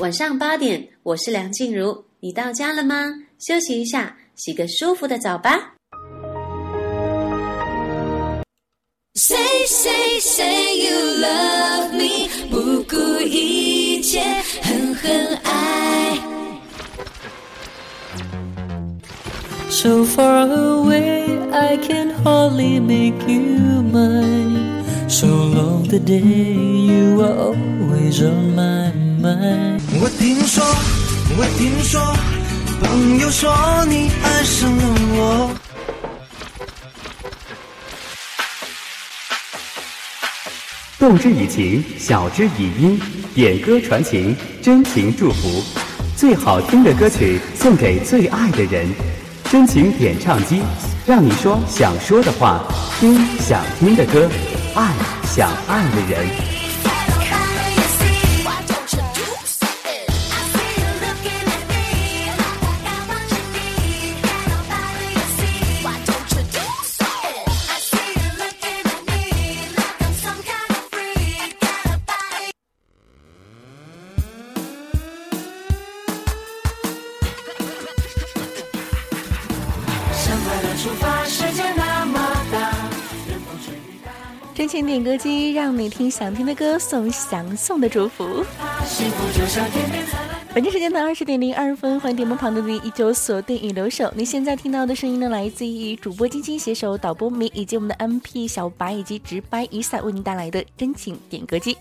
晚上八点，我是梁静茹，你到家了吗？休息一下，洗个舒服的澡吧。Say say say you love me，不顾一切，狠狠爱。So far away, I can hardly make you mine. So long the day you are always on my mind. 我听说，我听说，朋友说你爱上了我。动之以情，晓之以音，点歌传情，真情祝福。最好听的歌曲送给最爱的人，真情点唱机，让你说想说的话，听想听的歌。爱想爱的人。点歌机，让你听想听的歌，送想送的祝福。本期时间的二十点零二分，欢迎点播旁的你依旧锁定与留守。你现在听到的声音呢，来自于主播晶晶携手导播米以及我们的 MP 小白以及直白雨伞为您带来的真情点歌机。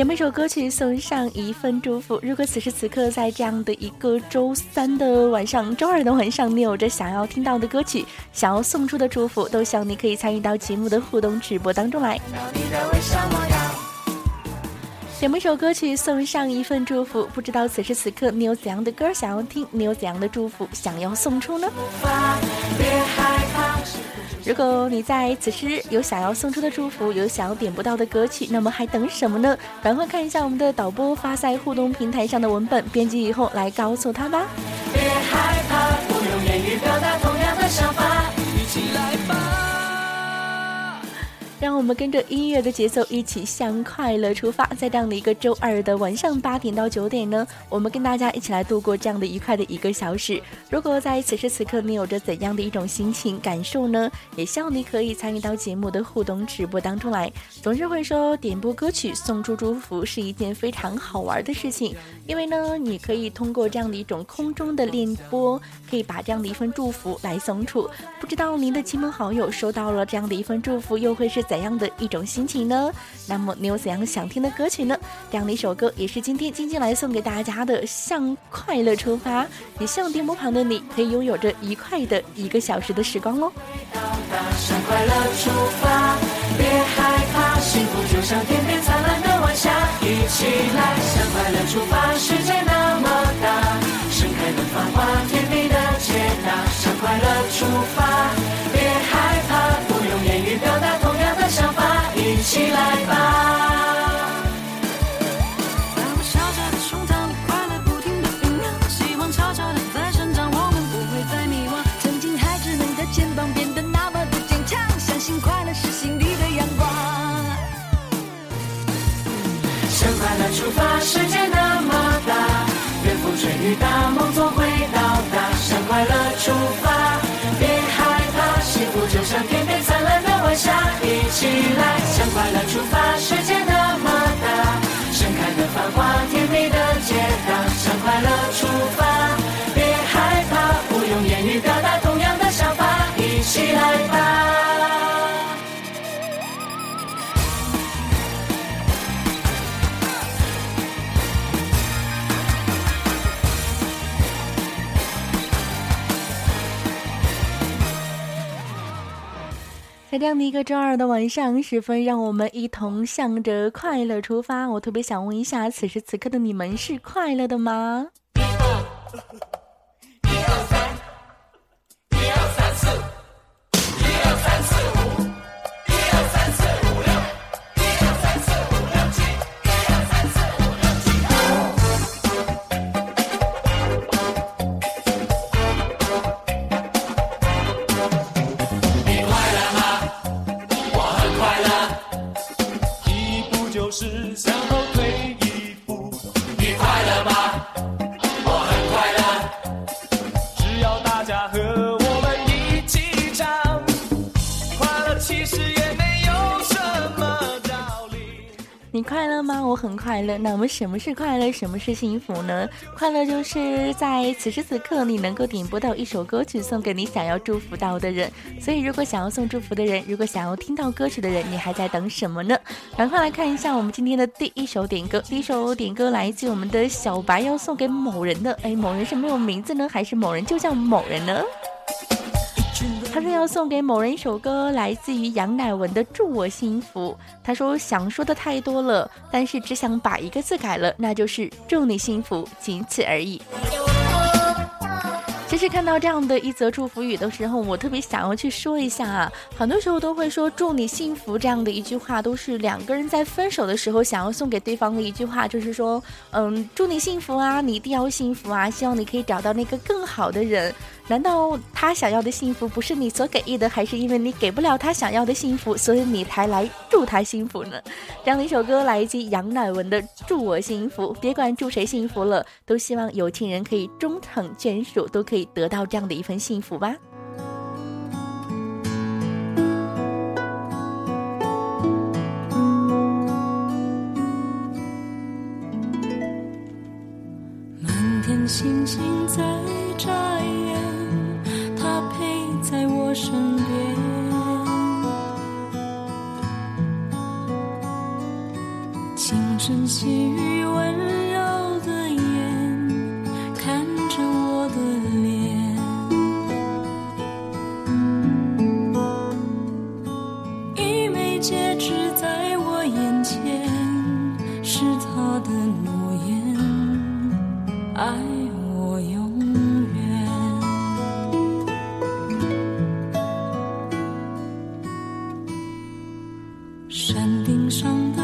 点一首歌曲，送上一份祝福。如果此时此刻在这样的一个周三的晚上、周二的晚上，你有着想要听到的歌曲，想要送出的祝福，都希望你可以参与到节目的互动直播当中来。点一首歌曲，送上一份祝福。不知道此时此刻你有怎样的歌想要听，你有怎样的祝福想要送出呢？如果你在此时有想要送出的祝福，有想要点不到的歌曲，那么还等什么呢？赶快看一下我们的导播发在互动平台上的文本，编辑以后来告诉他吧。别害怕，不用言语表达同样的想法，让我们跟着音乐的节奏一起向快乐出发，在这样的一个周二的晚上八点到九点呢，我们跟大家一起来度过这样的愉快的一个小时。如果在此时此刻你有着怎样的一种心情感受呢？也希望你可以参与到节目的互动直播当中来。总是会说点播歌曲送出祝福是一件非常好玩的事情，因为呢，你可以通过这样的一种空中的练播，可以把这样的一份祝福来送出。不知道您的亲朋好友收到了这样的一份祝福，又会是？怎样的一种心情呢？那么你有怎样想听的歌曲呢？这样的一首歌也是今天晶晶来送给大家的，向快乐出发。也希望电波旁的你可以拥有着愉快的一个小时的时光哦。向快乐出发，别害怕，幸福就像天边灿烂的晚霞，一起来向快乐出发。世界那么大，盛开的繁花，甜蜜的解答。向快乐出发，起来吧！发。世界那么大，盛开的繁花，甜蜜的解答。向快乐出发，别害怕，不用言语表达在这样的一个周二的晚上十分，让我们一同向着快乐出发。我特别想问一下，此时此刻的你们是快乐的吗？你快乐吗？我很快乐。那我们什么是快乐？什么是幸福呢？快乐就是在此时此刻，你能够点播到一首歌曲送给你想要祝福到的人。所以，如果想要送祝福的人，如果想要听到歌曲的人，你还在等什么呢？赶快来看一下我们今天的第一首点歌。第一首点歌来自我们的小白，要送给某人的。哎，某人是没有名字呢，还是某人就叫某人呢？说要送给某人一首歌，来自于杨乃文的《祝我幸福》。他说想说的太多了，但是只想把一个字改了，那就是祝你幸福，仅此而已。其实看到这样的一则祝福语的时候，我特别想要去说一下啊。很多时候都会说祝你幸福这样的一句话，都是两个人在分手的时候想要送给对方的一句话，就是说，嗯，祝你幸福啊，你一定要幸福啊，希望你可以找到那个更好的人。难道他想要的幸福不是你所给予的，还是因为你给不了他想要的幸福，所以你才来祝他幸福呢？这样的一首歌来自杨乃文的《祝我幸福》，别管祝谁幸福了，都希望有情人可以终成眷属，都可以得到这样的一份幸福吧。满天星星在眨他陪。在我身边，轻声细语，温柔的眼，看着我的脸，一枚戒指在我眼前，是他的诺言，爱。山顶上的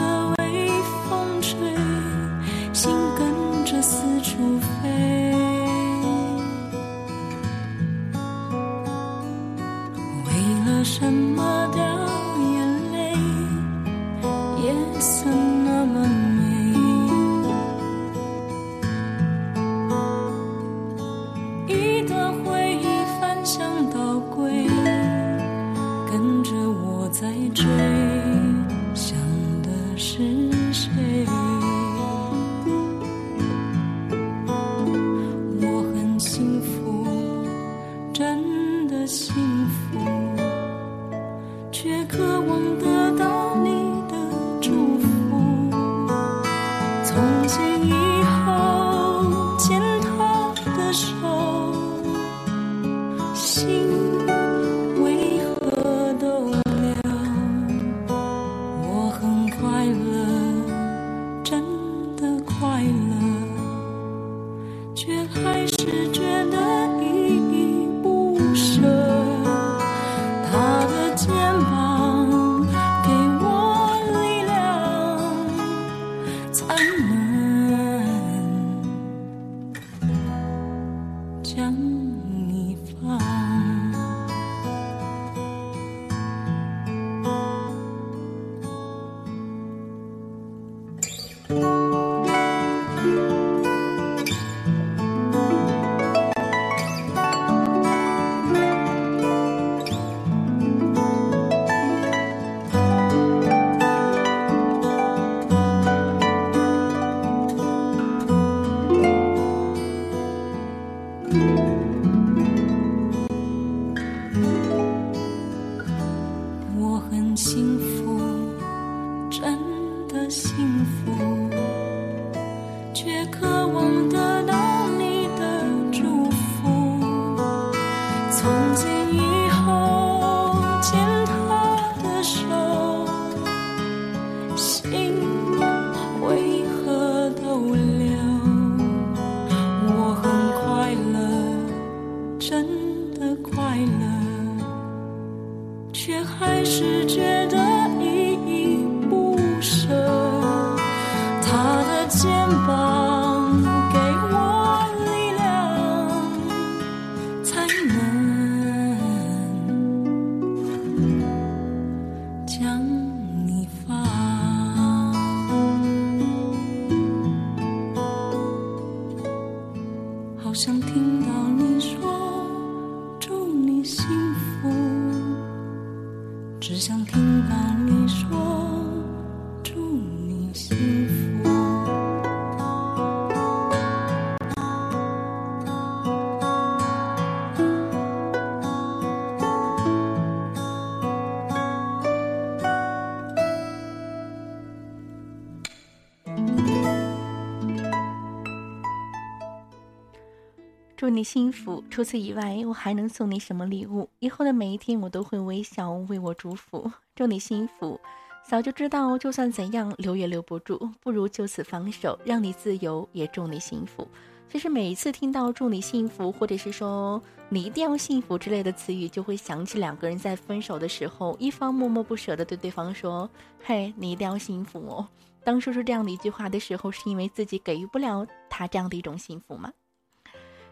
你幸福。除此以外，我还能送你什么礼物？以后的每一天，我都会微笑为我祝福。祝你幸福。早就知道，就算怎样留也留不住，不如就此放手，让你自由。也祝你幸福。其实每一次听到“祝你幸福”或者是说“你一定要幸福”之类的词语，就会想起两个人在分手的时候，一方默默不舍地对对方说：“嘿，你一定要幸福哦。”当说出这样的一句话的时候，是因为自己给予不了他这样的一种幸福吗？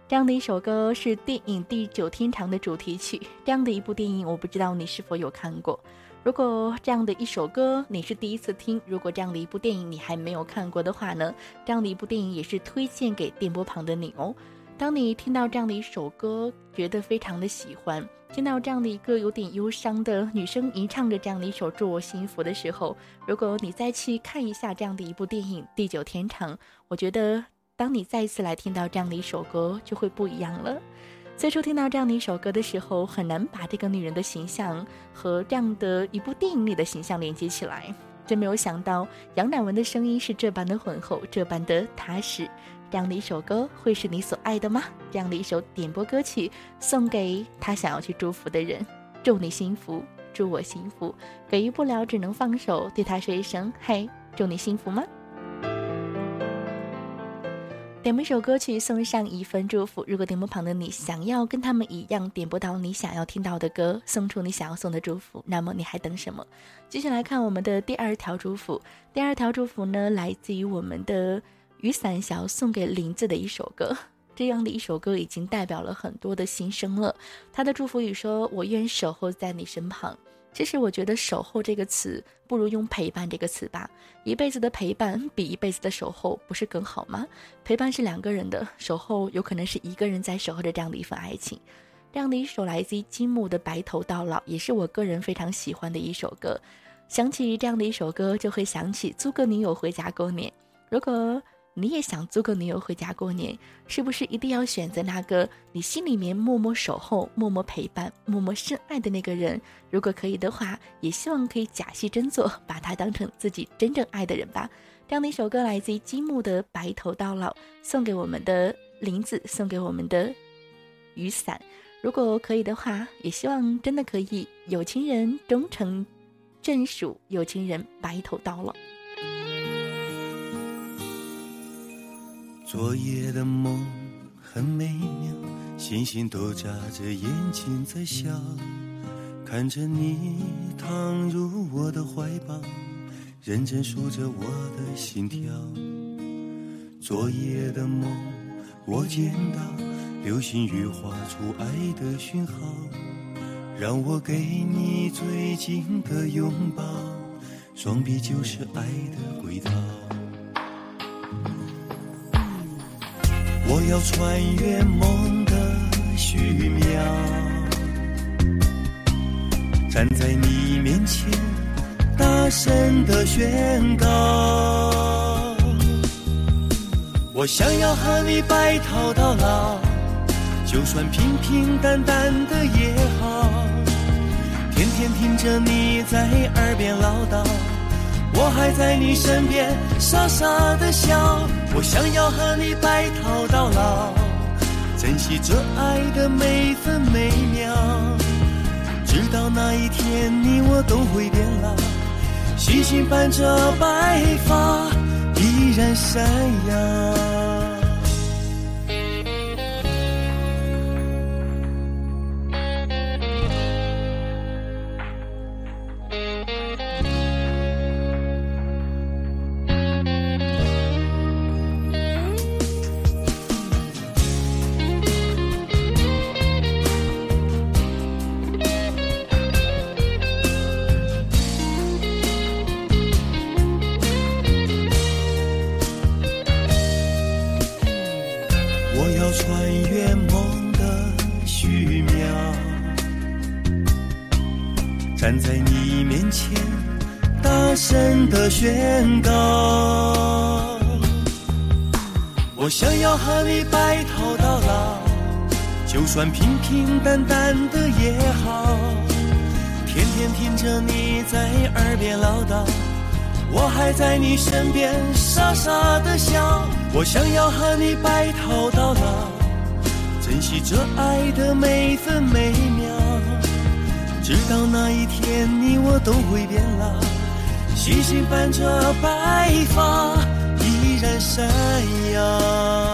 这样的一首歌是电影《地久天长》的主题曲。这样的一部电影，我不知道你是否有看过。如果这样的一首歌你是第一次听，如果这样的一部电影你还没有看过的话呢？这样的一部电影也是推荐给电波旁的你哦。当你听到这样的一首歌，觉得非常的喜欢，听到这样的一个有点忧伤的女生吟唱着这样的一首《祝我幸福》的时候，如果你再去看一下这样的一部电影《地久天长》，我觉得当你再一次来听到这样的一首歌，就会不一样了。最初听到这样的一首歌的时候，很难把这个女人的形象和这样的一部电影里的形象连接起来。真没有想到，杨乃文的声音是这般的浑厚，这般的踏实。这样的一首歌会是你所爱的吗？这样的一首点播歌曲，送给他想要去祝福的人。祝你幸福，祝我幸福。给予不了，只能放手，对他说一声：“嘿，祝你幸福吗？”点播一首歌曲，送上一份祝福。如果点播旁的你想要跟他们一样点播到你想要听到的歌，送出你想要送的祝福，那么你还等什么？继续来看我们的第二条祝福。第二条祝福呢，来自于我们的雨伞想要送给林子的一首歌。这样的一首歌已经代表了很多的心声了。他的祝福语说：“我愿守候在你身旁。”其实我觉得“守候”这个词不如用“陪伴”这个词吧。一辈子的陪伴比一辈子的守候不是更好吗？陪伴是两个人的，守候有可能是一个人在守候着这样的一份爱情。这样的一首来自于金木的《白头到老》，也是我个人非常喜欢的一首歌。想起这样的一首歌，就会想起租个女友回家过年。如果你也想租个女友回家过年，是不是一定要选择那个你心里面默默守候、默默陪伴、默默深爱的那个人？如果可以的话，也希望可以假戏真做，把他当成自己真正爱的人吧。这样的一首歌来自于金木的《白头到老》，送给我们的林子，送给我们的雨伞。如果可以的话，也希望真的可以有情人终成正属，有情人白头到老。昨夜的梦很美妙，星星都眨着眼睛在笑，看着你躺入我的怀抱，认真数着我的心跳。昨夜的梦，我见到流星雨画出爱的讯号，让我给你最紧的拥抱，双臂就是爱的轨道。我要穿越梦的虚渺，站在你面前，大声的宣告。我想要和你白头到老，就算平平淡淡的也好，天天听着你在耳边唠叨。我还在你身边傻傻的笑，我想要和你白头到老，珍惜这爱的每分每秒，直到那一天你我都会变老，星星伴着白发依然闪耀。要和你白头到老，就算平平淡淡的也好。天天听着你在耳边唠叨，我还在你身边傻傻的笑。我想要和你白头到老，珍珍惜这爱的每分每秒，直到那一天你我都会变老，星星伴着白发依然闪耀。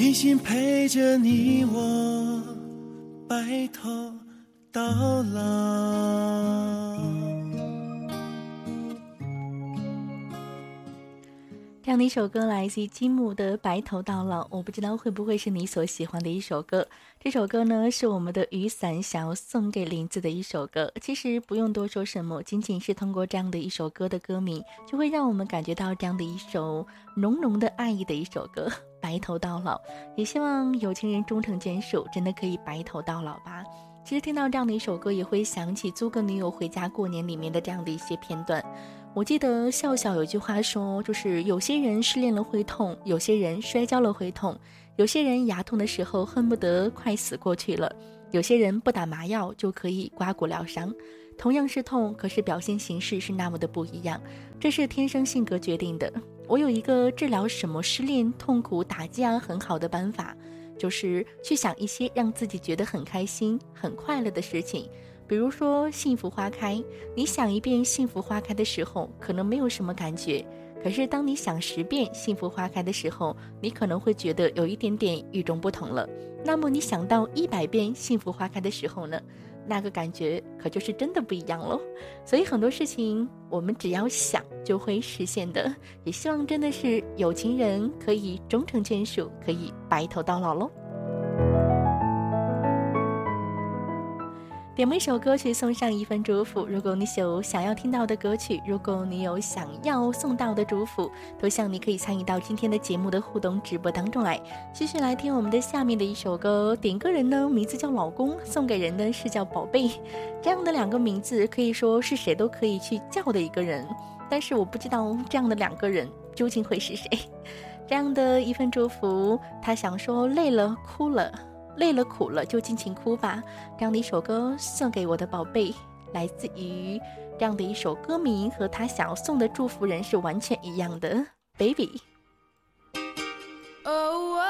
一心陪着你我白头到老。这样的一首歌来自于金木的《白头到老》，我不知道会不会是你所喜欢的一首歌。这首歌呢，是我们的雨伞想要送给林子的一首歌。其实不用多说什么，仅仅是通过这样的一首歌的歌名，就会让我们感觉到这样的一首浓浓的爱意的一首歌《白头到老》。也希望有情人终成眷属，真的可以白头到老吧。其实听到这样的一首歌，也会想起《租个女友回家过年》里面的这样的一些片段。我记得笑笑有句话说，就是有些人失恋了会痛，有些人摔跤了会痛，有些人牙痛的时候恨不得快死过去了，有些人不打麻药就可以刮骨疗伤。同样是痛，可是表现形式是那么的不一样，这是天生性格决定的。我有一个治疗什么失恋痛苦打架很好的办法，就是去想一些让自己觉得很开心、很快乐的事情。比如说幸福花开，你想一遍幸福花开的时候，可能没有什么感觉；可是当你想十遍幸福花开的时候，你可能会觉得有一点点与众不同了。那么你想到一百遍幸福花开的时候呢？那个感觉可就是真的不一样喽。所以很多事情我们只要想就会实现的。也希望真的是有情人可以终成眷属，可以白头到老喽。点播一首歌曲，送上一份祝福。如果你有想要听到的歌曲，如果你有想要送到的祝福，都希望你可以参与到今天的节目的互动直播当中来。继续来听我们的下面的一首歌，点歌人呢名字叫老公，送给人的是叫宝贝。这样的两个名字可以说是谁都可以去叫的一个人，但是我不知道这样的两个人究竟会是谁。这样的一份祝福，他想说累了哭了。累了苦了就尽情哭吧，这样的一首歌送给我的宝贝，来自于这样的一首歌名和他想要送的祝福人是完全一样的，Baby。Oh, oh.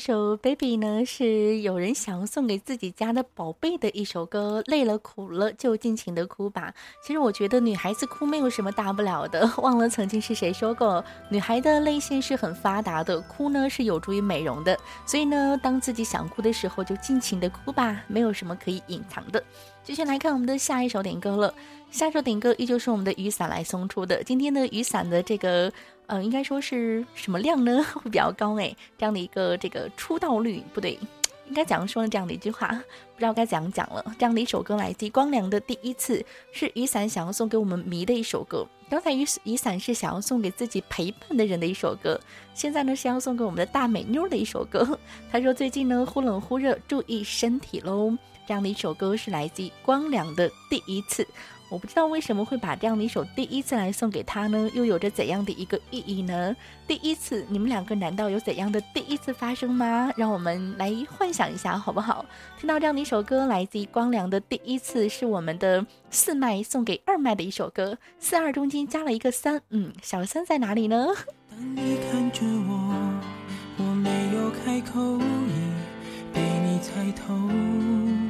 首《Baby》呢，是有人想要送给自己家的宝贝的一首歌。累了苦了就尽情的哭吧。其实我觉得女孩子哭没有什么大不了的。忘了曾经是谁说过，女孩的泪腺是很发达的，哭呢是有助于美容的。所以呢，当自己想哭的时候，就尽情的哭吧，没有什么可以隐藏的。继续来看我们的下一首点歌了。下一首点歌依旧是我们的雨伞来送出的。今天的雨伞的这个。呃，应该说是什么量呢？会比较高哎，这样的一个这个出道率不对，应该怎样说呢？这样的一句话，不知道该怎样讲了。这样的一首歌来自光良的第一次，是雨伞想要送给我们迷的一首歌。刚才雨雨伞是想要送给自己陪伴的人的一首歌，现在呢是要送给我们的大美妞的一首歌。他说最近呢忽冷忽热，注意身体喽。这样的一首歌是来自光良的第一次。我不知道为什么会把这样的一首第一次来送给他呢？又有着怎样的一个意义呢？第一次，你们两个难道有怎样的第一次发生吗？让我们来幻想一下，好不好？听到这样的一首歌，来自于光良的第一次，是我们的四麦送给二麦的一首歌。四二中间加了一个三，嗯，小三在哪里呢？当你看着我，我没有开口，已被你猜透。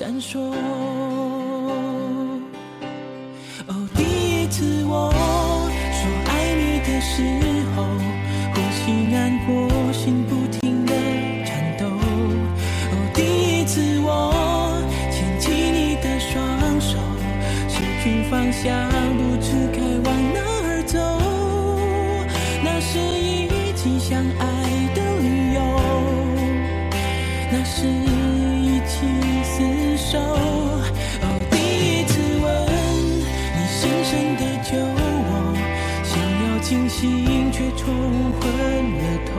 闪烁。哦，第一次我说爱你的时候，呼吸难过，心不停的颤抖。哦，第一次我牵起你的双手，失去方向，冲昏了头。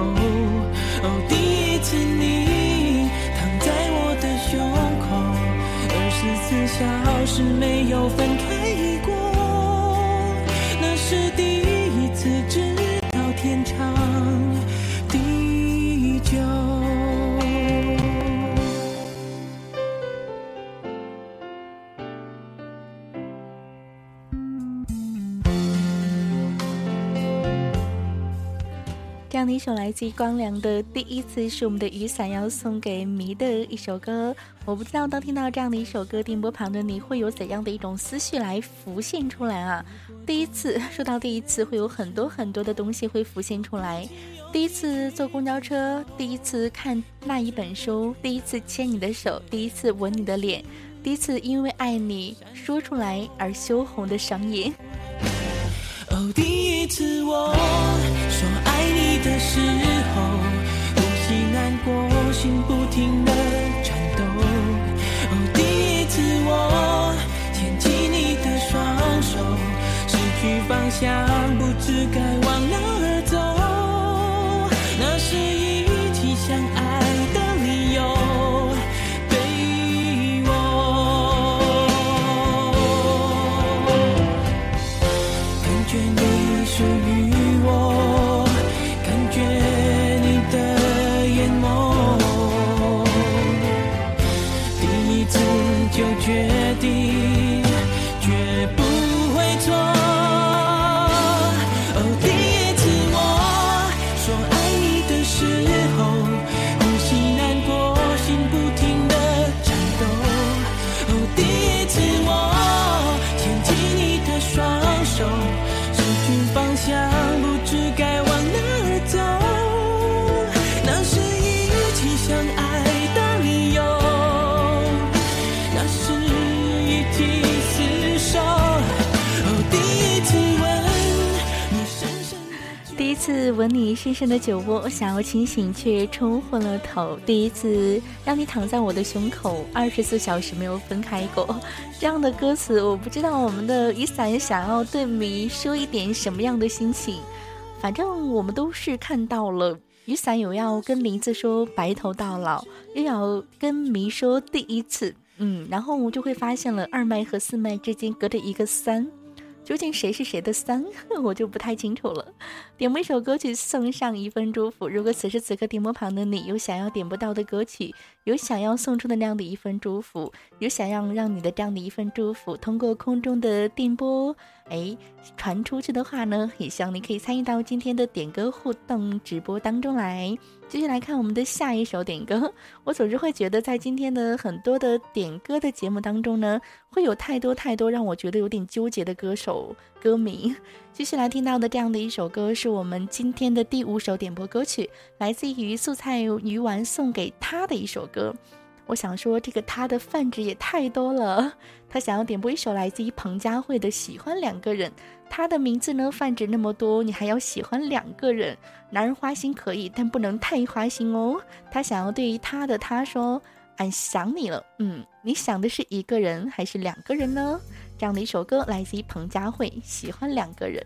哦，第一次你躺在我的胸口，二十四小时没有分开过，那是第样的一首来自光良的第一次，是我们的雨伞要送给迷的一首歌。我不知道当听到这样的一首歌，电波旁的你会有怎样的一种思绪来浮现出来啊？第一次说到第一次，会有很多很多的东西会浮现出来。第一次坐公交车，第一次看那一本书，第一次牵你的手，第一次吻你的脸，第一次因为爱你说出来而羞红的双眼。哦，第一次我说爱。的时候，呼吸难过，心不停的颤抖。哦，第一次我牵起你的双手，失去方向，不知该往哪吻你深深的酒窝，想要清醒却冲昏了头。第一次让你躺在我的胸口，二十四小时没有分开过。这样的歌词，我不知道我们的雨伞想要对迷说一点什么样的心情。反正我们都是看到了，雨伞有要跟林子说白头到老，又要跟迷说第一次。嗯，然后我就会发现了二麦和四麦之间隔着一个三。究竟谁是谁的三，我就不太清楚了。点播一首歌曲，送上一份祝福。如果此时此刻点播旁的你有想要点播到的歌曲，有想要送出的那样的一份祝福，有想要让你的这样的一份祝福通过空中的电波，哎，传出去的话呢，也希望你可以参与到今天的点歌互动直播当中来。继续来看我们的下一首点歌。我总是会觉得，在今天的很多的点歌的节目当中呢，会有太多太多让我觉得有点纠结的歌手歌名。继续来听到的这样的一首歌，是我们今天的第五首点播歌曲，来自于素菜鱼丸送给他的一首歌。我想说，这个他的泛指也太多了。他想要点播一首来自于彭佳慧的《喜欢两个人》，他的名字呢泛指那么多，你还要喜欢两个人？男人花心可以，但不能太花心哦。他想要对于他的他说：“俺想你了。”嗯，你想的是一个人还是两个人呢？这样的一首歌来自于彭佳慧，《喜欢两个人》。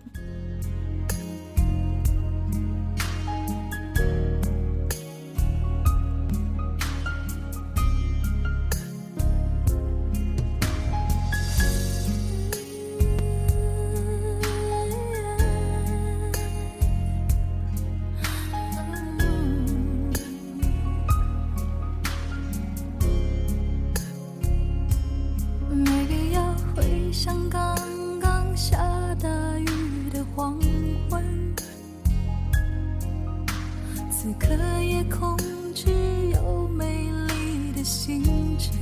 空只有美丽的星辰，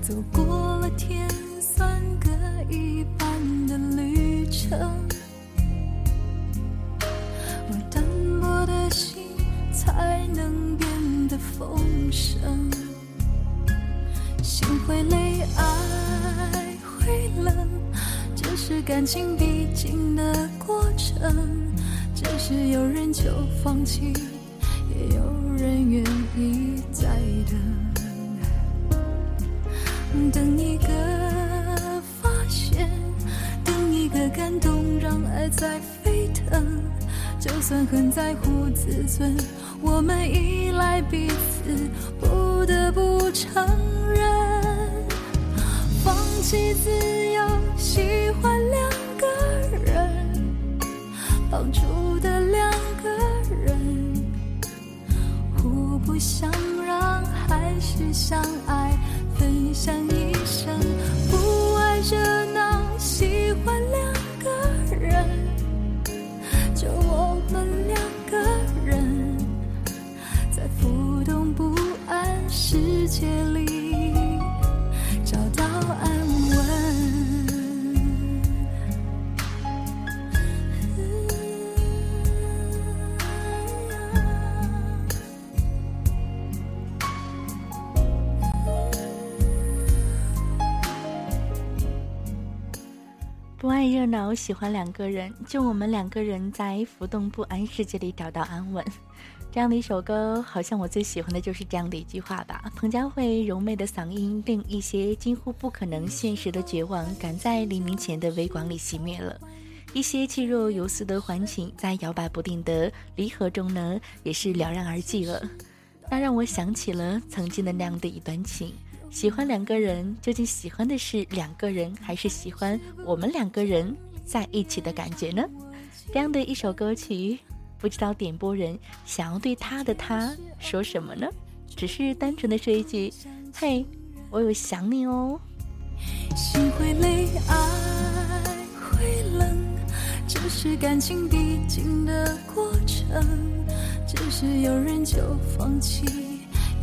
走过了天算各一半的旅程，而淡薄的心才能变得丰盛。心会累，爱会冷，这是感情必经的过程。只是有人就放弃，也有人愿意再等。等一个发现，等一个感动，让爱在沸腾。就算很在乎自尊，我们依赖彼此，不得不承认，放弃自由，喜欢两不想让，还是相爱，分享一生，不爱热闹，喜欢两个人。就我们两个人，在浮动不安世界里不爱热闹，喜欢两个人，就我们两个人在浮动不安世界里找到安稳。这样的一首歌，好像我最喜欢的就是这样的一句话吧。彭佳慧柔媚的嗓音，令一些近乎不可能现实的绝望，赶在黎明前的微光里熄灭了。一些气若游丝的欢情，在摇摆不定的离合中呢，也是了然而寂了。那让我想起了曾经的那样的一段情。喜欢两个人，究竟喜欢的是两个人，还是喜欢我们两个人在一起的感觉呢？这样的一首歌曲，不知道点播人想要对他的他说什么呢？只是单纯的说一句：“嘿，我有想你哦。心会累，爱会冷，这是感情必经的过程。只是有人就放弃，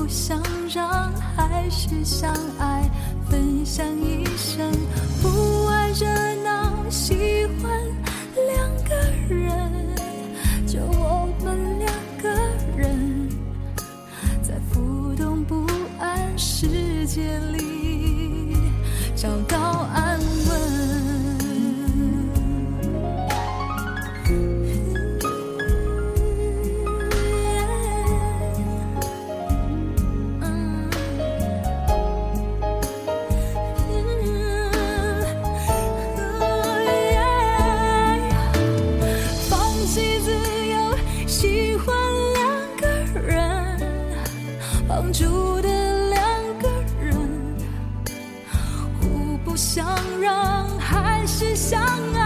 不想让，还是相爱，分享一生，不爱热闹，喜欢两个人。就我们两个人，在浮动不安世界里绑住的两个人，互不相让，还是相爱，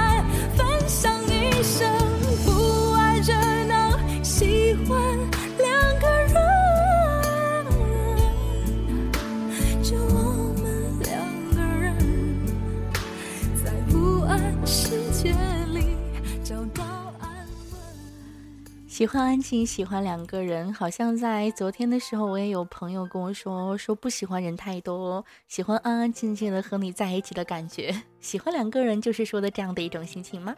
喜欢安静，喜欢两个人，好像在昨天的时候，我也有朋友跟我说，说不喜欢人太多，喜欢安安静静的和你在一起的感觉。喜欢两个人，就是说的这样的一种心情吗？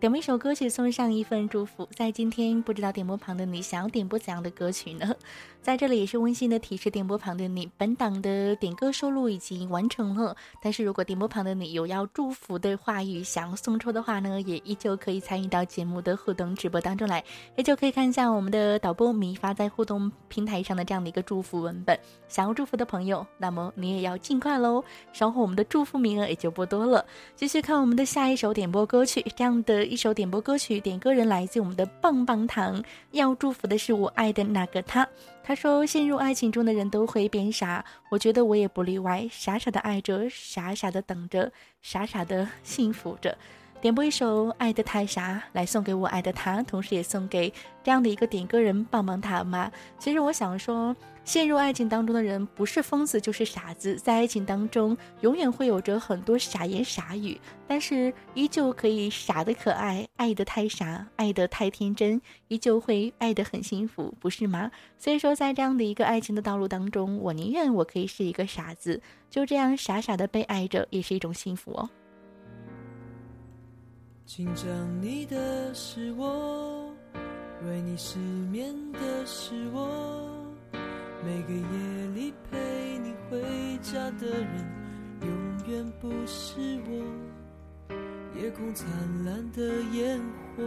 点播一首歌曲，送上一份祝福。在今天，不知道点播旁的你想要点播怎样的歌曲呢？在这里也是温馨的提示，点播旁的你，本档的点歌收录已经完成了。但是如果点播旁的你有要祝福的话语想要送出的话呢，也依旧可以参与到节目的互动直播当中来，也就可以看一下我们的导播米发在互动平台上的这样的一个祝福文本。想要祝福的朋友，那么你也要尽快喽，稍后我们的祝福名额也就不多了。继续看我们的下一首点播歌曲，这样的一首点播歌曲，点歌人来自我们的棒棒糖，要祝福的是我爱的那个他。他说：“陷入爱情中的人都会变傻，我觉得我也不例外，傻傻的爱着，傻傻的等着，傻傻的幸福着。”点播一首《爱的太傻》来送给我爱的他，同时也送给这样的一个点歌人棒棒糖嘛。其实我想说，陷入爱情当中的人不是疯子就是傻子，在爱情当中永远会有着很多傻言傻语，但是依旧可以傻的可爱，爱的太傻，爱的太天真，依旧会爱得很幸福，不是吗？所以说，在这样的一个爱情的道路当中，我宁愿我可以是一个傻子，就这样傻傻的被爱着，也是一种幸福哦。紧张你的是我，为你失眠的是我，每个夜里陪你回家的人，永远不是我。夜空灿烂的烟火，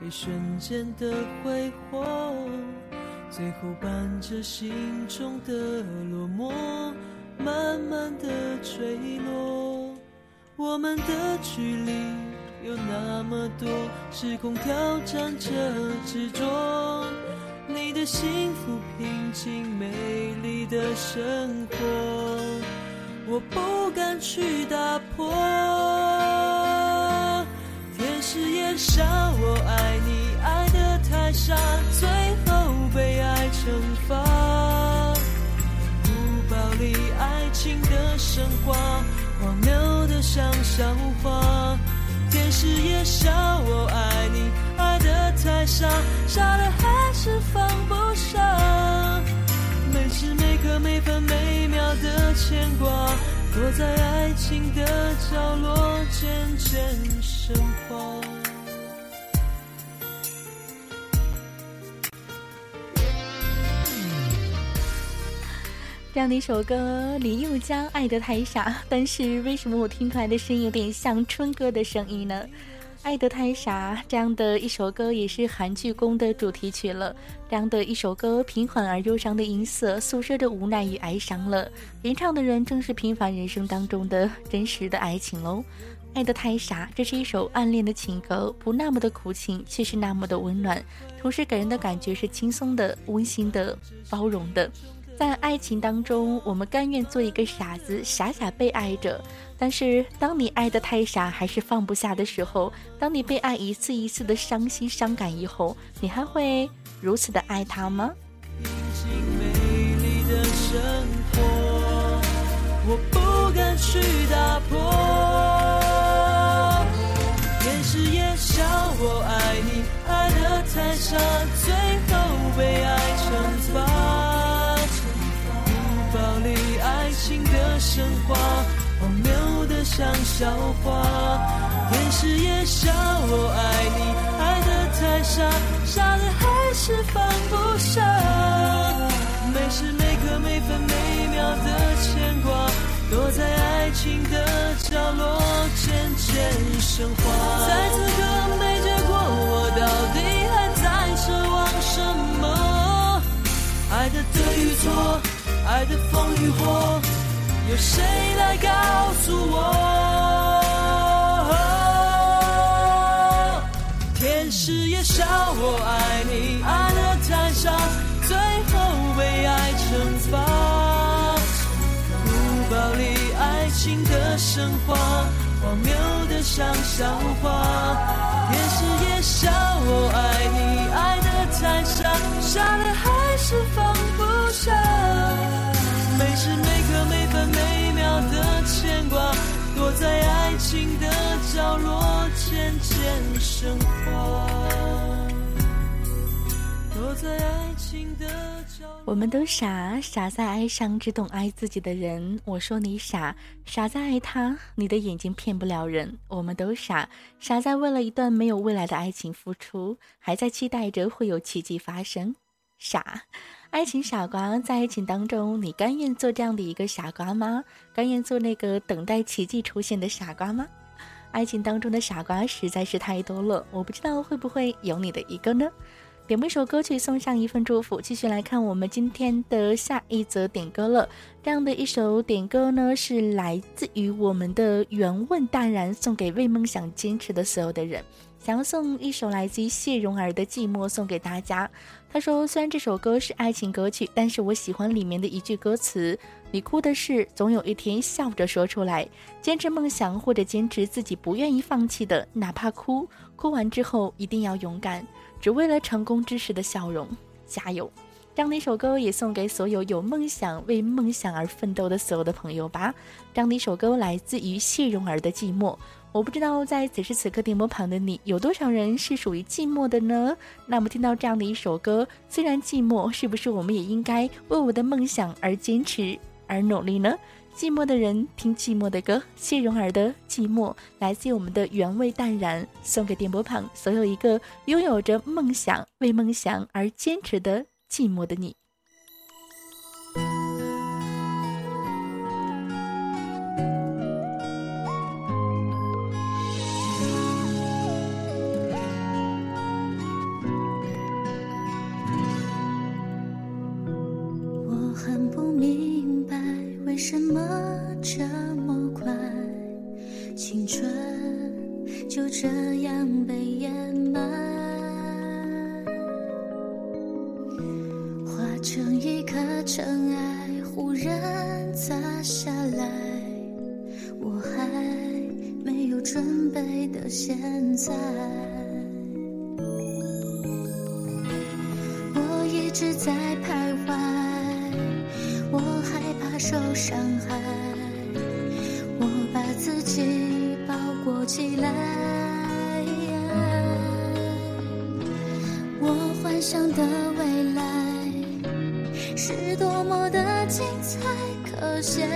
一瞬间的挥霍，最后伴着心中的落寞，慢慢的坠落。我们的距离有那么多，时空挑战着执着。你的幸福平静美丽的生活，我不敢去打破。天使也笑我爱你爱得太傻，最后被爱惩罚。不暴力爱情的神话。荒谬的像笑话，天使也想我爱你，爱得太傻，傻的还是放不下。每时每刻每分每秒的牵挂，躲在爱情的角落渐渐升华。这样的一首歌，林宥嘉《爱得太傻》，但是为什么我听出来的声音有点像春哥的声音呢？爱得太傻这样的一首歌也是韩剧《宫》的主题曲了。这样的一首歌，平缓而忧伤的音色，诉说着无奈与哀伤了。吟唱的人正是平凡人生当中的真实的爱情喽。爱得太傻，这是一首暗恋的情歌，不那么的苦情，却是那么的温暖，同时给人的感觉是轻松的、温馨的、包容的。在爱情当中，我们甘愿做一个傻子，傻傻被爱着。但是，当你爱得太傻，还是放不下的时候，当你被爱一次一次的伤心伤感以后，你还会如此的爱他吗？我不敢去打破。电视也笑我爱你，爱得太傻，最后被爱惩罚。的神话。荒谬的像笑话，电视也笑我爱你，爱得太傻，傻的还是放不下。每时每刻每分每秒的牵挂，躲在爱情的角落渐渐升华。在此刻没结果，我到底还在奢望什么？爱的对与错，爱的风与火。有谁来告诉我？天使也笑我爱你，爱得太傻，最后被爱惩罚。古堡里爱情的神话，荒谬的像笑话。天使也笑我爱你，爱得太傻，傻的还是放不下。每时每刻每分每秒的牵挂，躲在爱情的角落渐渐升华。躲在爱情的角。我们都傻，傻在爱上只懂爱自己的人。我说你傻，傻在爱他，你的眼睛骗不了人。我们都傻，傻在为了一段没有未来的爱情付出，还在期待着会有奇迹发生。傻。爱情傻瓜，在爱情当中，你甘愿做这样的一个傻瓜吗？甘愿做那个等待奇迹出现的傻瓜吗？爱情当中的傻瓜实在是太多了，我不知道会不会有你的一个呢？点播一首歌曲，送上一份祝福。继续来看我们今天的下一则点歌了。这样的一首点歌呢，是来自于我们的原问淡然，送给为梦想坚持的所有的人。想要送一首来自于谢蓉儿的《寂寞》送给大家。他说：“虽然这首歌是爱情歌曲，但是我喜欢里面的一句歌词：你哭的事，总有一天笑着说出来。坚持梦想或者坚持自己不愿意放弃的，哪怕哭，哭完之后一定要勇敢，只为了成功之时的笑容。加油！这样的一首歌也送给所有有梦想、为梦想而奋斗的所有的朋友吧。这样的一首歌来自于谢蓉儿的《寂寞》。”我不知道在此时此刻电波旁的你有多少人是属于寂寞的呢？那么听到这样的一首歌，虽然寂寞，是不是我们也应该为我的梦想而坚持而努力呢？寂寞的人听寂寞的歌，谢容儿的《寂寞》来自于我们的原味淡然，送给电波旁所有一个拥有着梦想、为梦想而坚持的寂寞的你。什么这么快？青春就这样被掩埋，化成一颗尘埃，忽然砸下来。我还没有准备的现在，起来。我幻想的未来是多么的精彩，可现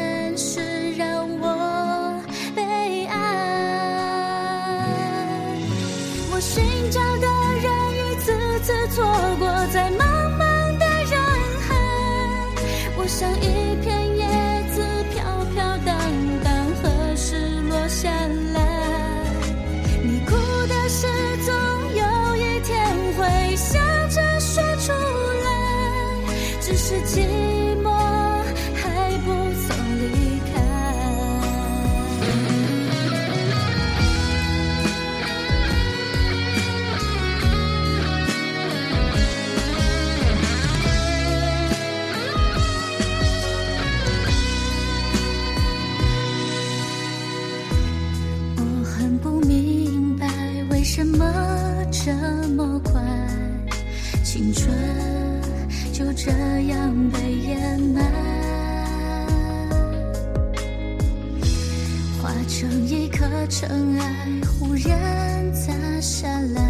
像一颗尘埃忽然砸下来，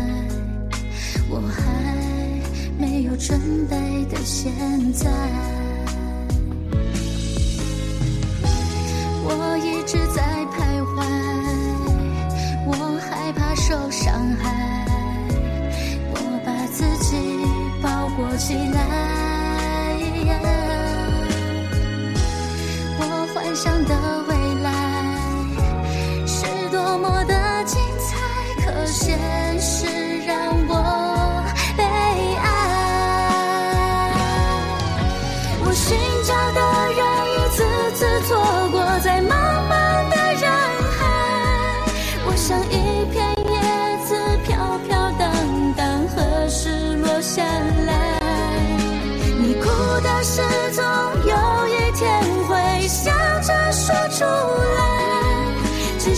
我还没有准备的现在，我一直在徘徊，我害怕受伤害，我把自己包裹起来。我幻想的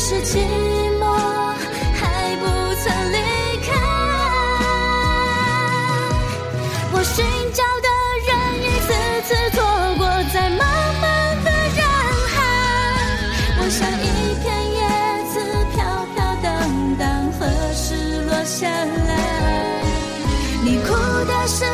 是寂寞还不曾离开。我寻找的人一次次错过在茫茫的人海，我像一片叶子飘飘荡荡，何时落下来？你哭的事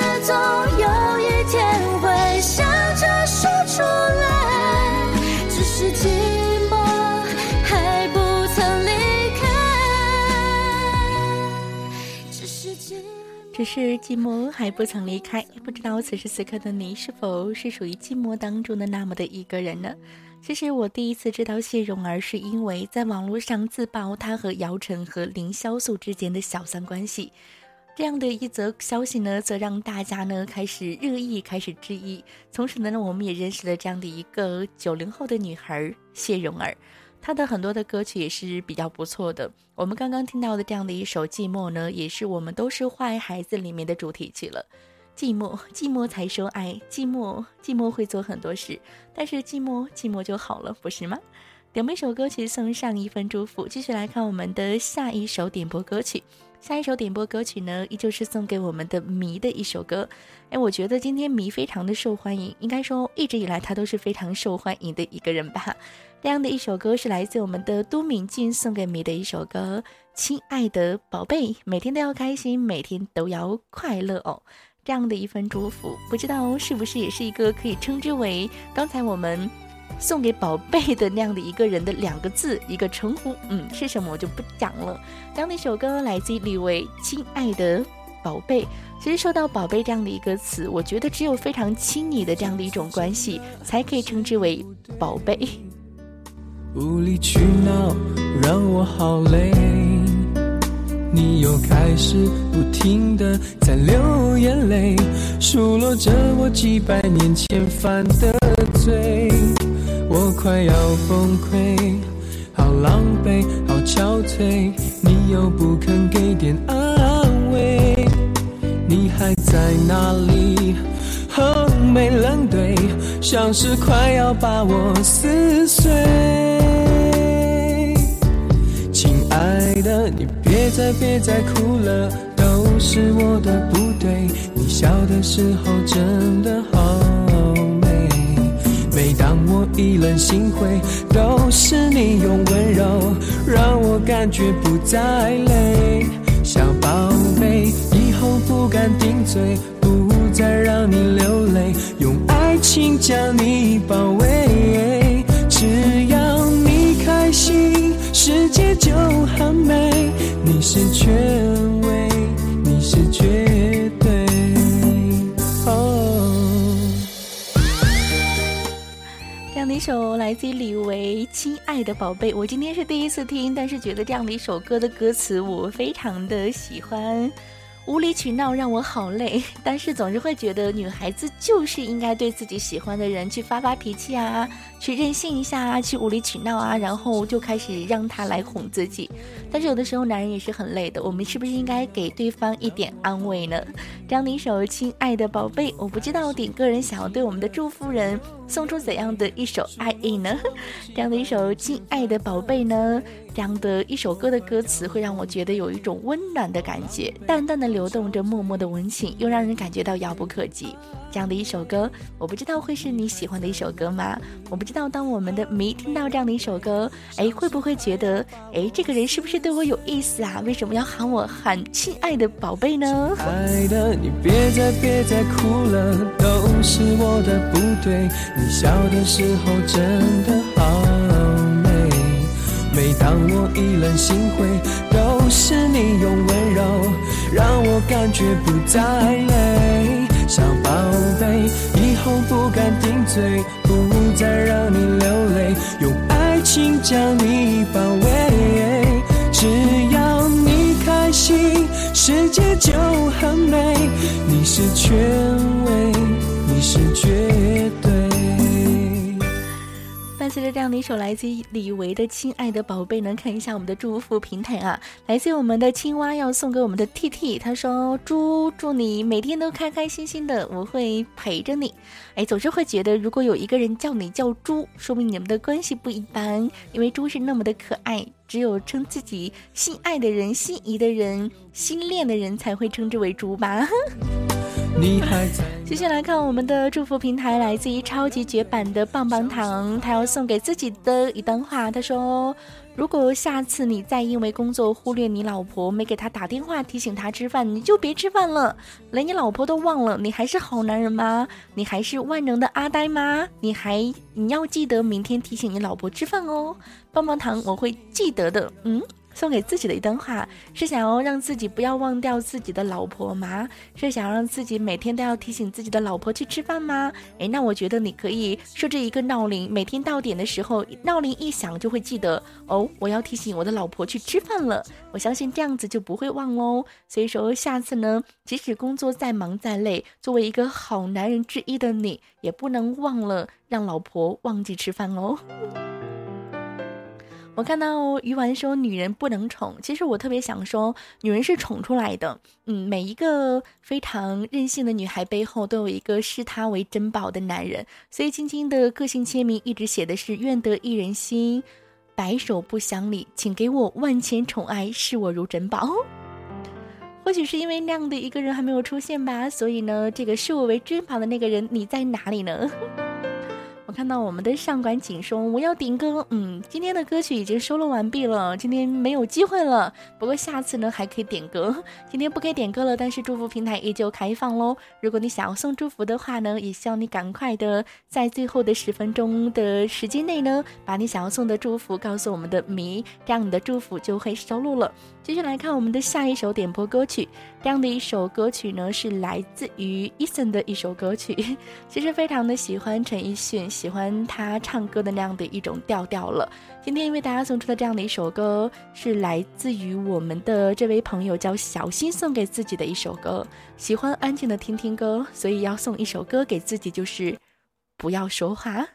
只是寂寞还不曾离开，不知道此时此刻的你是否是属于寂寞当中的那么的一个人呢？其实我第一次知道谢蓉儿，是因为在网络上自曝她和姚晨和凌潇肃之间的小三关系。这样的一则消息呢，则让大家呢开始热议，开始质疑。从此呢，我们也认识了这样的一个九零后的女孩谢蓉儿。他的很多的歌曲也是比较不错的。我们刚刚听到的这样的一首《寂寞》呢，也是我们都是坏孩子里面的主题曲了。寂寞，寂寞才说爱，寂寞，寂寞会做很多事，但是寂寞，寂寞就好了，不是吗？点播一首歌曲送上一份祝福，继续来看我们的下一首点播歌曲。下一首点播歌曲呢，依旧是送给我们的迷的一首歌。哎，我觉得今天迷非常的受欢迎，应该说一直以来他都是非常受欢迎的一个人吧。这样的一首歌是来自我们的都敏俊送给你的一首歌，《亲爱的宝贝》，每天都要开心，每天都要快乐哦。这样的一份祝福，不知道是不是也是一个可以称之为刚才我们。送给宝贝的那样的一个人的两个字，一个称呼，嗯，是什么我就不讲了。这样的一首歌来自于李维，《亲爱的宝贝》。其实说到“宝贝”这样的一个词，我觉得只有非常亲昵的这样的一种关系，才可以称之为宝贝。无理取闹让我好累，你又开始不停的在流眼泪，数落着我几百年前犯的罪。我快要崩溃，好狼狈，好憔悴，你又不肯给点安慰，你还在哪里？横眉冷对，像是快要把我撕碎。亲爱的，你别再别再哭了，都是我的不对，你笑的时候真的好美。每当我意冷心灰，都是你用温柔让我感觉不再累。小宝贝，以后不敢顶嘴，再让你流泪，用爱情将你包围。只要你开心，世界就很美。你是权威，你是绝对。这样的一首来自于李维《亲爱的宝贝》，我今天是第一次听，但是觉得这样的一首歌的歌词我非常的喜欢。无理取闹让我好累，但是总是会觉得女孩子就是应该对自己喜欢的人去发发脾气啊，去任性一下啊，去无理取闹啊，然后就开始让他来哄自己。但是有的时候男人也是很累的，我们是不是应该给对方一点安慰呢？这样的一首《亲爱的宝贝》，我不知道点歌人想要对我们的祝福人送出怎样的一首爱意呢？这样的一首《亲爱的宝贝》呢，这样的一首歌的歌词会让我觉得有一种温暖的感觉，淡淡的流动着，默默的温情，又让人感觉到遥不可及。这样的一首歌，我不知道会是你喜欢的一首歌吗？我不知道当我们的迷听到这样的一首歌，哎，会不会觉得，哎，这个人是不是对我有意思啊？为什么要喊我喊亲爱的宝贝呢？爱的，你别再别再哭了，都是我的不对。你笑的时候真的好美，每当我意乱心灰，都是你用温柔让我感觉不再累。小宝贝，以后不敢顶嘴，不再让你流泪，用爱情将你包围。只要你开心，世界就很美。你是权威，你是绝对。伴随着这样的一首来自于李维的《亲爱的宝贝》，能看一下我们的祝福平台啊，来自于我们的青蛙要送给我们的 T T，他说：“猪，祝你每天都开开心心的，我会陪着你。”哎，总是会觉得，如果有一个人叫你叫猪，说明你们的关系不一般，因为猪是那么的可爱，只有称自己心爱的人、心仪的人、心恋的人才会称之为猪吧。你还在。接下来看我们的祝福平台，来自于超级绝版的棒棒糖，他要送给自己的一段话。他说：“如果下次你再因为工作忽略你老婆，没给她打电话提醒她吃饭，你就别吃饭了。连你老婆都忘了，你还是好男人吗？你还是万能的阿呆吗？你还你要记得明天提醒你老婆吃饭哦。棒棒糖，我会记得的。嗯。”送给自己的一段话，是想要让自己不要忘掉自己的老婆吗？是想让自己每天都要提醒自己的老婆去吃饭吗？诶，那我觉得你可以设置一个闹铃，每天到点的时候，闹铃一响就会记得哦，我要提醒我的老婆去吃饭了。我相信这样子就不会忘喽。所以说，下次呢，即使工作再忙再累，作为一个好男人之一的你，也不能忘了让老婆忘记吃饭哦。我看到鱼丸说女人不能宠，其实我特别想说，女人是宠出来的。嗯，每一个非常任性的女孩背后都有一个视她为珍宝的男人。所以晶晶的个性签名一直写的是“愿得一人心，白首不相离”，请给我万千宠爱，视我如珍宝。或许是因为那样的一个人还没有出现吧，所以呢，这个视我为珍宝的那个人，你在哪里呢？看到我们的上官景说我要点歌，嗯，今天的歌曲已经收录完毕了，今天没有机会了。不过下次呢还可以点歌，今天不可以点歌了，但是祝福平台依旧开放喽。如果你想要送祝福的话呢，也希望你赶快的在最后的十分钟的时间内呢，把你想要送的祝福告诉我们的迷，这样你的祝福就会收录了。继续来看我们的下一首点播歌曲，这样的一首歌曲呢是来自于 Eason 的一首歌曲，其实非常的喜欢陈奕迅。喜欢他唱歌的那样的一种调调了。今天为大家送出的这样的一首歌，是来自于我们的这位朋友叫小新送给自己的一首歌。喜欢安静的听听歌，所以要送一首歌给自己，就是不要说话。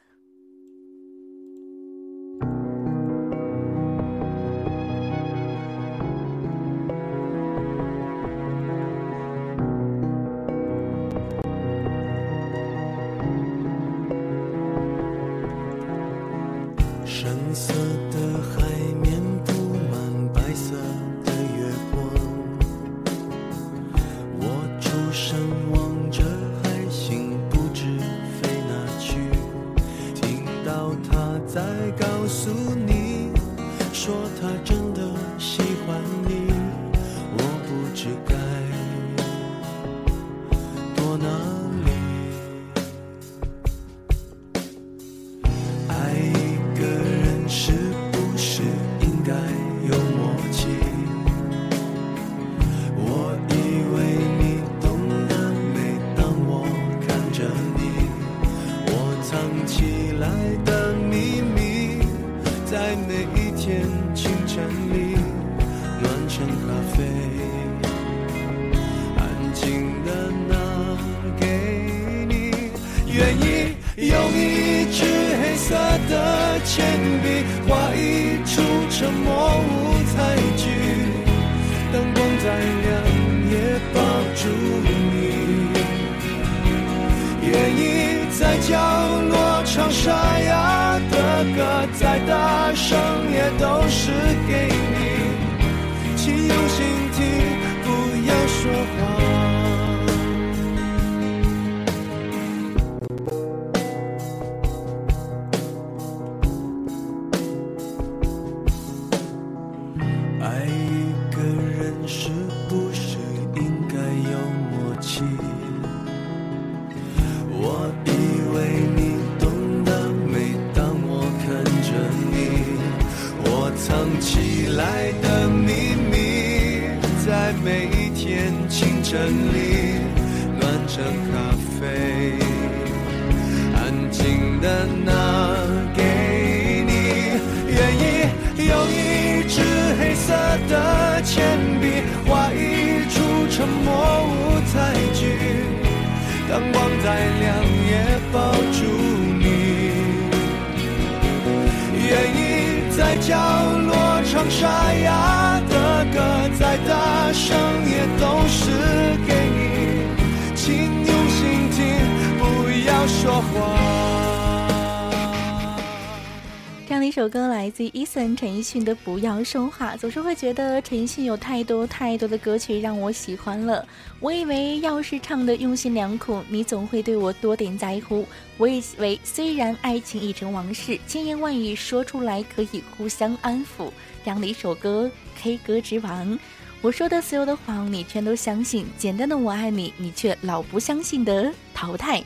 这样的一首歌来自于 Eason 陈奕迅的《不要说话》，总是会觉得陈奕迅有太多太多的歌曲让我喜欢了。我以为要是唱的用心良苦，你总会对我多点在乎。我以为虽然爱情已成往事，千言万语说出来可以互相安抚。这样的一首歌，K 歌之王。我说的所有的谎，你全都相信；简单的我爱你，你却老不相信的淘汰。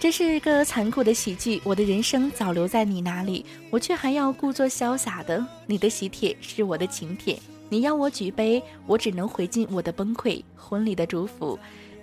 这是一个残酷的喜剧，我的人生早留在你那里，我却还要故作潇洒的。你的喜帖是我的请帖，你要我举杯，我只能回敬我的崩溃。婚礼的祝福，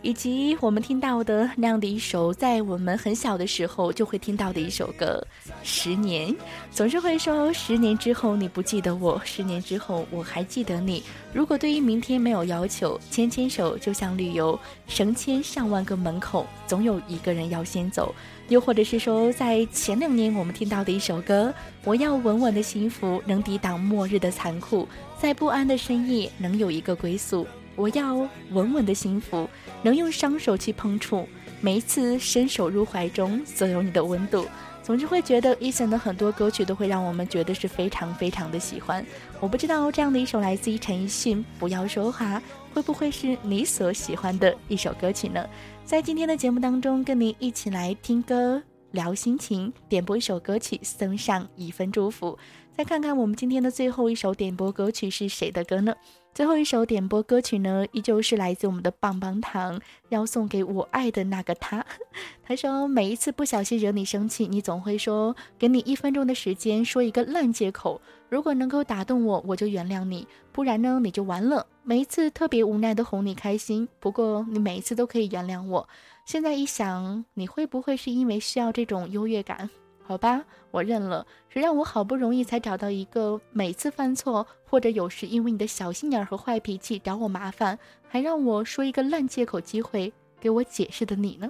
以及我们听到的那样的一首，在我们很小的时候就会听到的一首歌《十年》，总是会说十年之后你不记得我，十年之后我还记得你。如果对于明天没有要求，牵牵手就像旅游，成千上万个门口，总有一个人要先走。又或者是说，在前两年我们听到的一首歌，我要稳稳的幸福，能抵挡末日的残酷，在不安的深夜能有一个归宿。我要稳稳的幸福，能用双手去碰触，每一次伸手入怀中，所有你的温度。总之会觉得 Eason 的很多歌曲都会让我们觉得是非常非常的喜欢。我不知道这样的一首来自于陈奕迅《不要说话》，会不会是你所喜欢的一首歌曲呢？在今天的节目当中，跟您一起来听歌、聊心情，点播一首歌曲，送上一份祝福。再看看我们今天的最后一首点播歌曲是谁的歌呢？最后一首点播歌曲呢，依旧是来自我们的棒棒糖，要送给我爱的那个他。他说，每一次不小心惹你生气，你总会说，给你一分钟的时间，说一个烂借口。如果能够打动我，我就原谅你；不然呢，你就完了。每一次特别无奈的哄你开心，不过你每一次都可以原谅我。现在一想，你会不会是因为需要这种优越感？好吧，我认了。谁让我好不容易才找到一个每次犯错，或者有时因为你的小心眼和坏脾气找我麻烦，还让我说一个烂借口机会给我解释的你呢？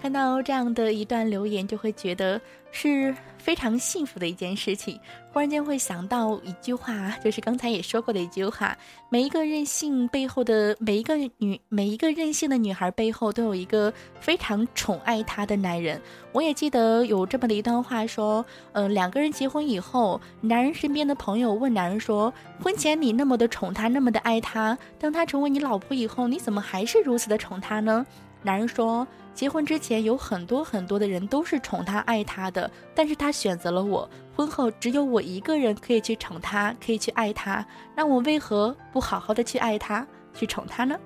看到这样的一段留言，就会觉得是非常幸福的一件事情。忽然间会想到一句话，就是刚才也说过的一句话：每一个任性背后的每一个女，每一个任性的女孩背后都有一个非常宠爱她的男人。我也记得有这么的一段话，说，呃，两个人结婚以后，男人身边的朋友问男人说：婚前你那么的宠她，那么的爱她，当她成为你老婆以后，你怎么还是如此的宠她呢？男人说。结婚之前有很多很多的人都是宠他爱他的，但是他选择了我。婚后只有我一个人可以去宠他，可以去爱他。那我为何不好好的去爱他，去宠他呢？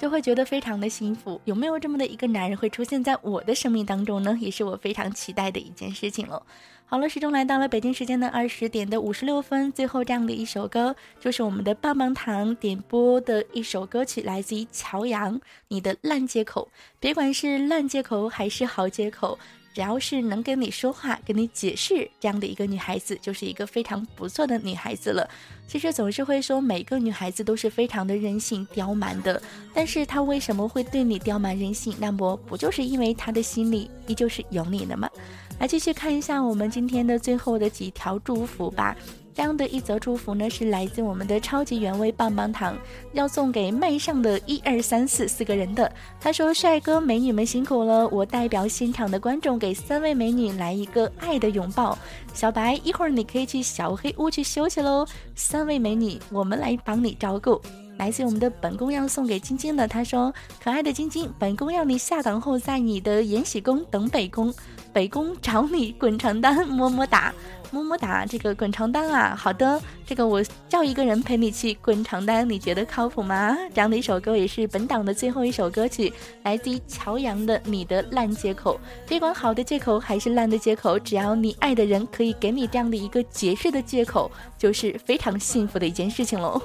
就会觉得非常的幸福。有没有这么的一个男人会出现在我的生命当中呢？也是我非常期待的一件事情了。好了，时钟来到了北京时间的二十点的五十六分，最后这样的一首歌，就是我们的棒棒糖点播的一首歌曲，来自于乔洋，《你的烂借口》。别管是烂借口还是好借口，只要是能跟你说话、跟你解释这样的一个女孩子，就是一个非常不错的女孩子了。其实总是会说每个女孩子都是非常的任性、刁蛮的，但是她为什么会对你刁蛮任性？那么不就是因为她的心里依旧是有你的吗？来继续看一下我们今天的最后的几条祝福吧。这样的一则祝福呢，是来自我们的超级原味棒棒糖，要送给麦上的一二三四四个人的。他说：“帅哥美女们辛苦了，我代表现场的观众给三位美女来一个爱的拥抱。小白，一会儿你可以去小黑屋去休息喽。三位美女，我们来帮你照顾。”来自我们的本宫要送给晶晶的，他说：“可爱的晶晶，本宫要你下岗后在你的延禧宫等北宫，北宫找你滚床单，么么哒。”么么哒，这个滚床单啊，好的，这个我叫一个人陪你去滚床单，你觉得靠谱吗？这样的一首歌也是本档的最后一首歌曲，来自于乔洋的《你的烂借口》。别管好的借口还是烂的借口，只要你爱的人可以给你这样的一个解释的借口，就是非常幸福的一件事情喽。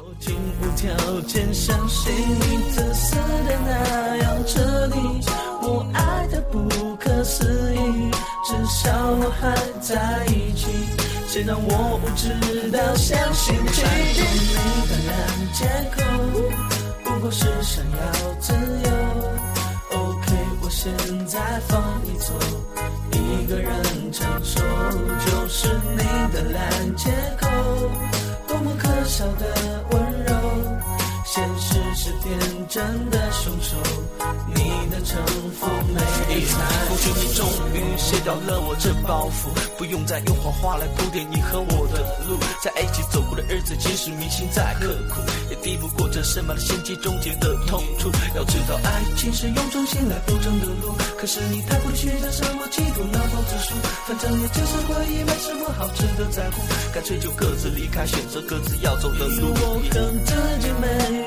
我爱的不不可思议，至少我还在一起。谁让我不知道相信奇迹？你的烂借口，不过是想要自由。OK，我现在放你走，一个人承受。就是你的烂借口，多么可笑的温柔。现实是天真的凶手，你的城府没猜。或许你终于卸掉了我这包袱，不用再用谎话来铺垫你和我的路。在一起走过的日子，即使铭心再刻苦，也抵不过这深埋的心机终结的痛楚。要知道，爱情是用真心来铺成的路，可是你太不去讲什么嫉妒那否之数，反正也就是回忆，没什么好值得在乎。干脆就各自离开，选择各自要走的路。我恨自己没。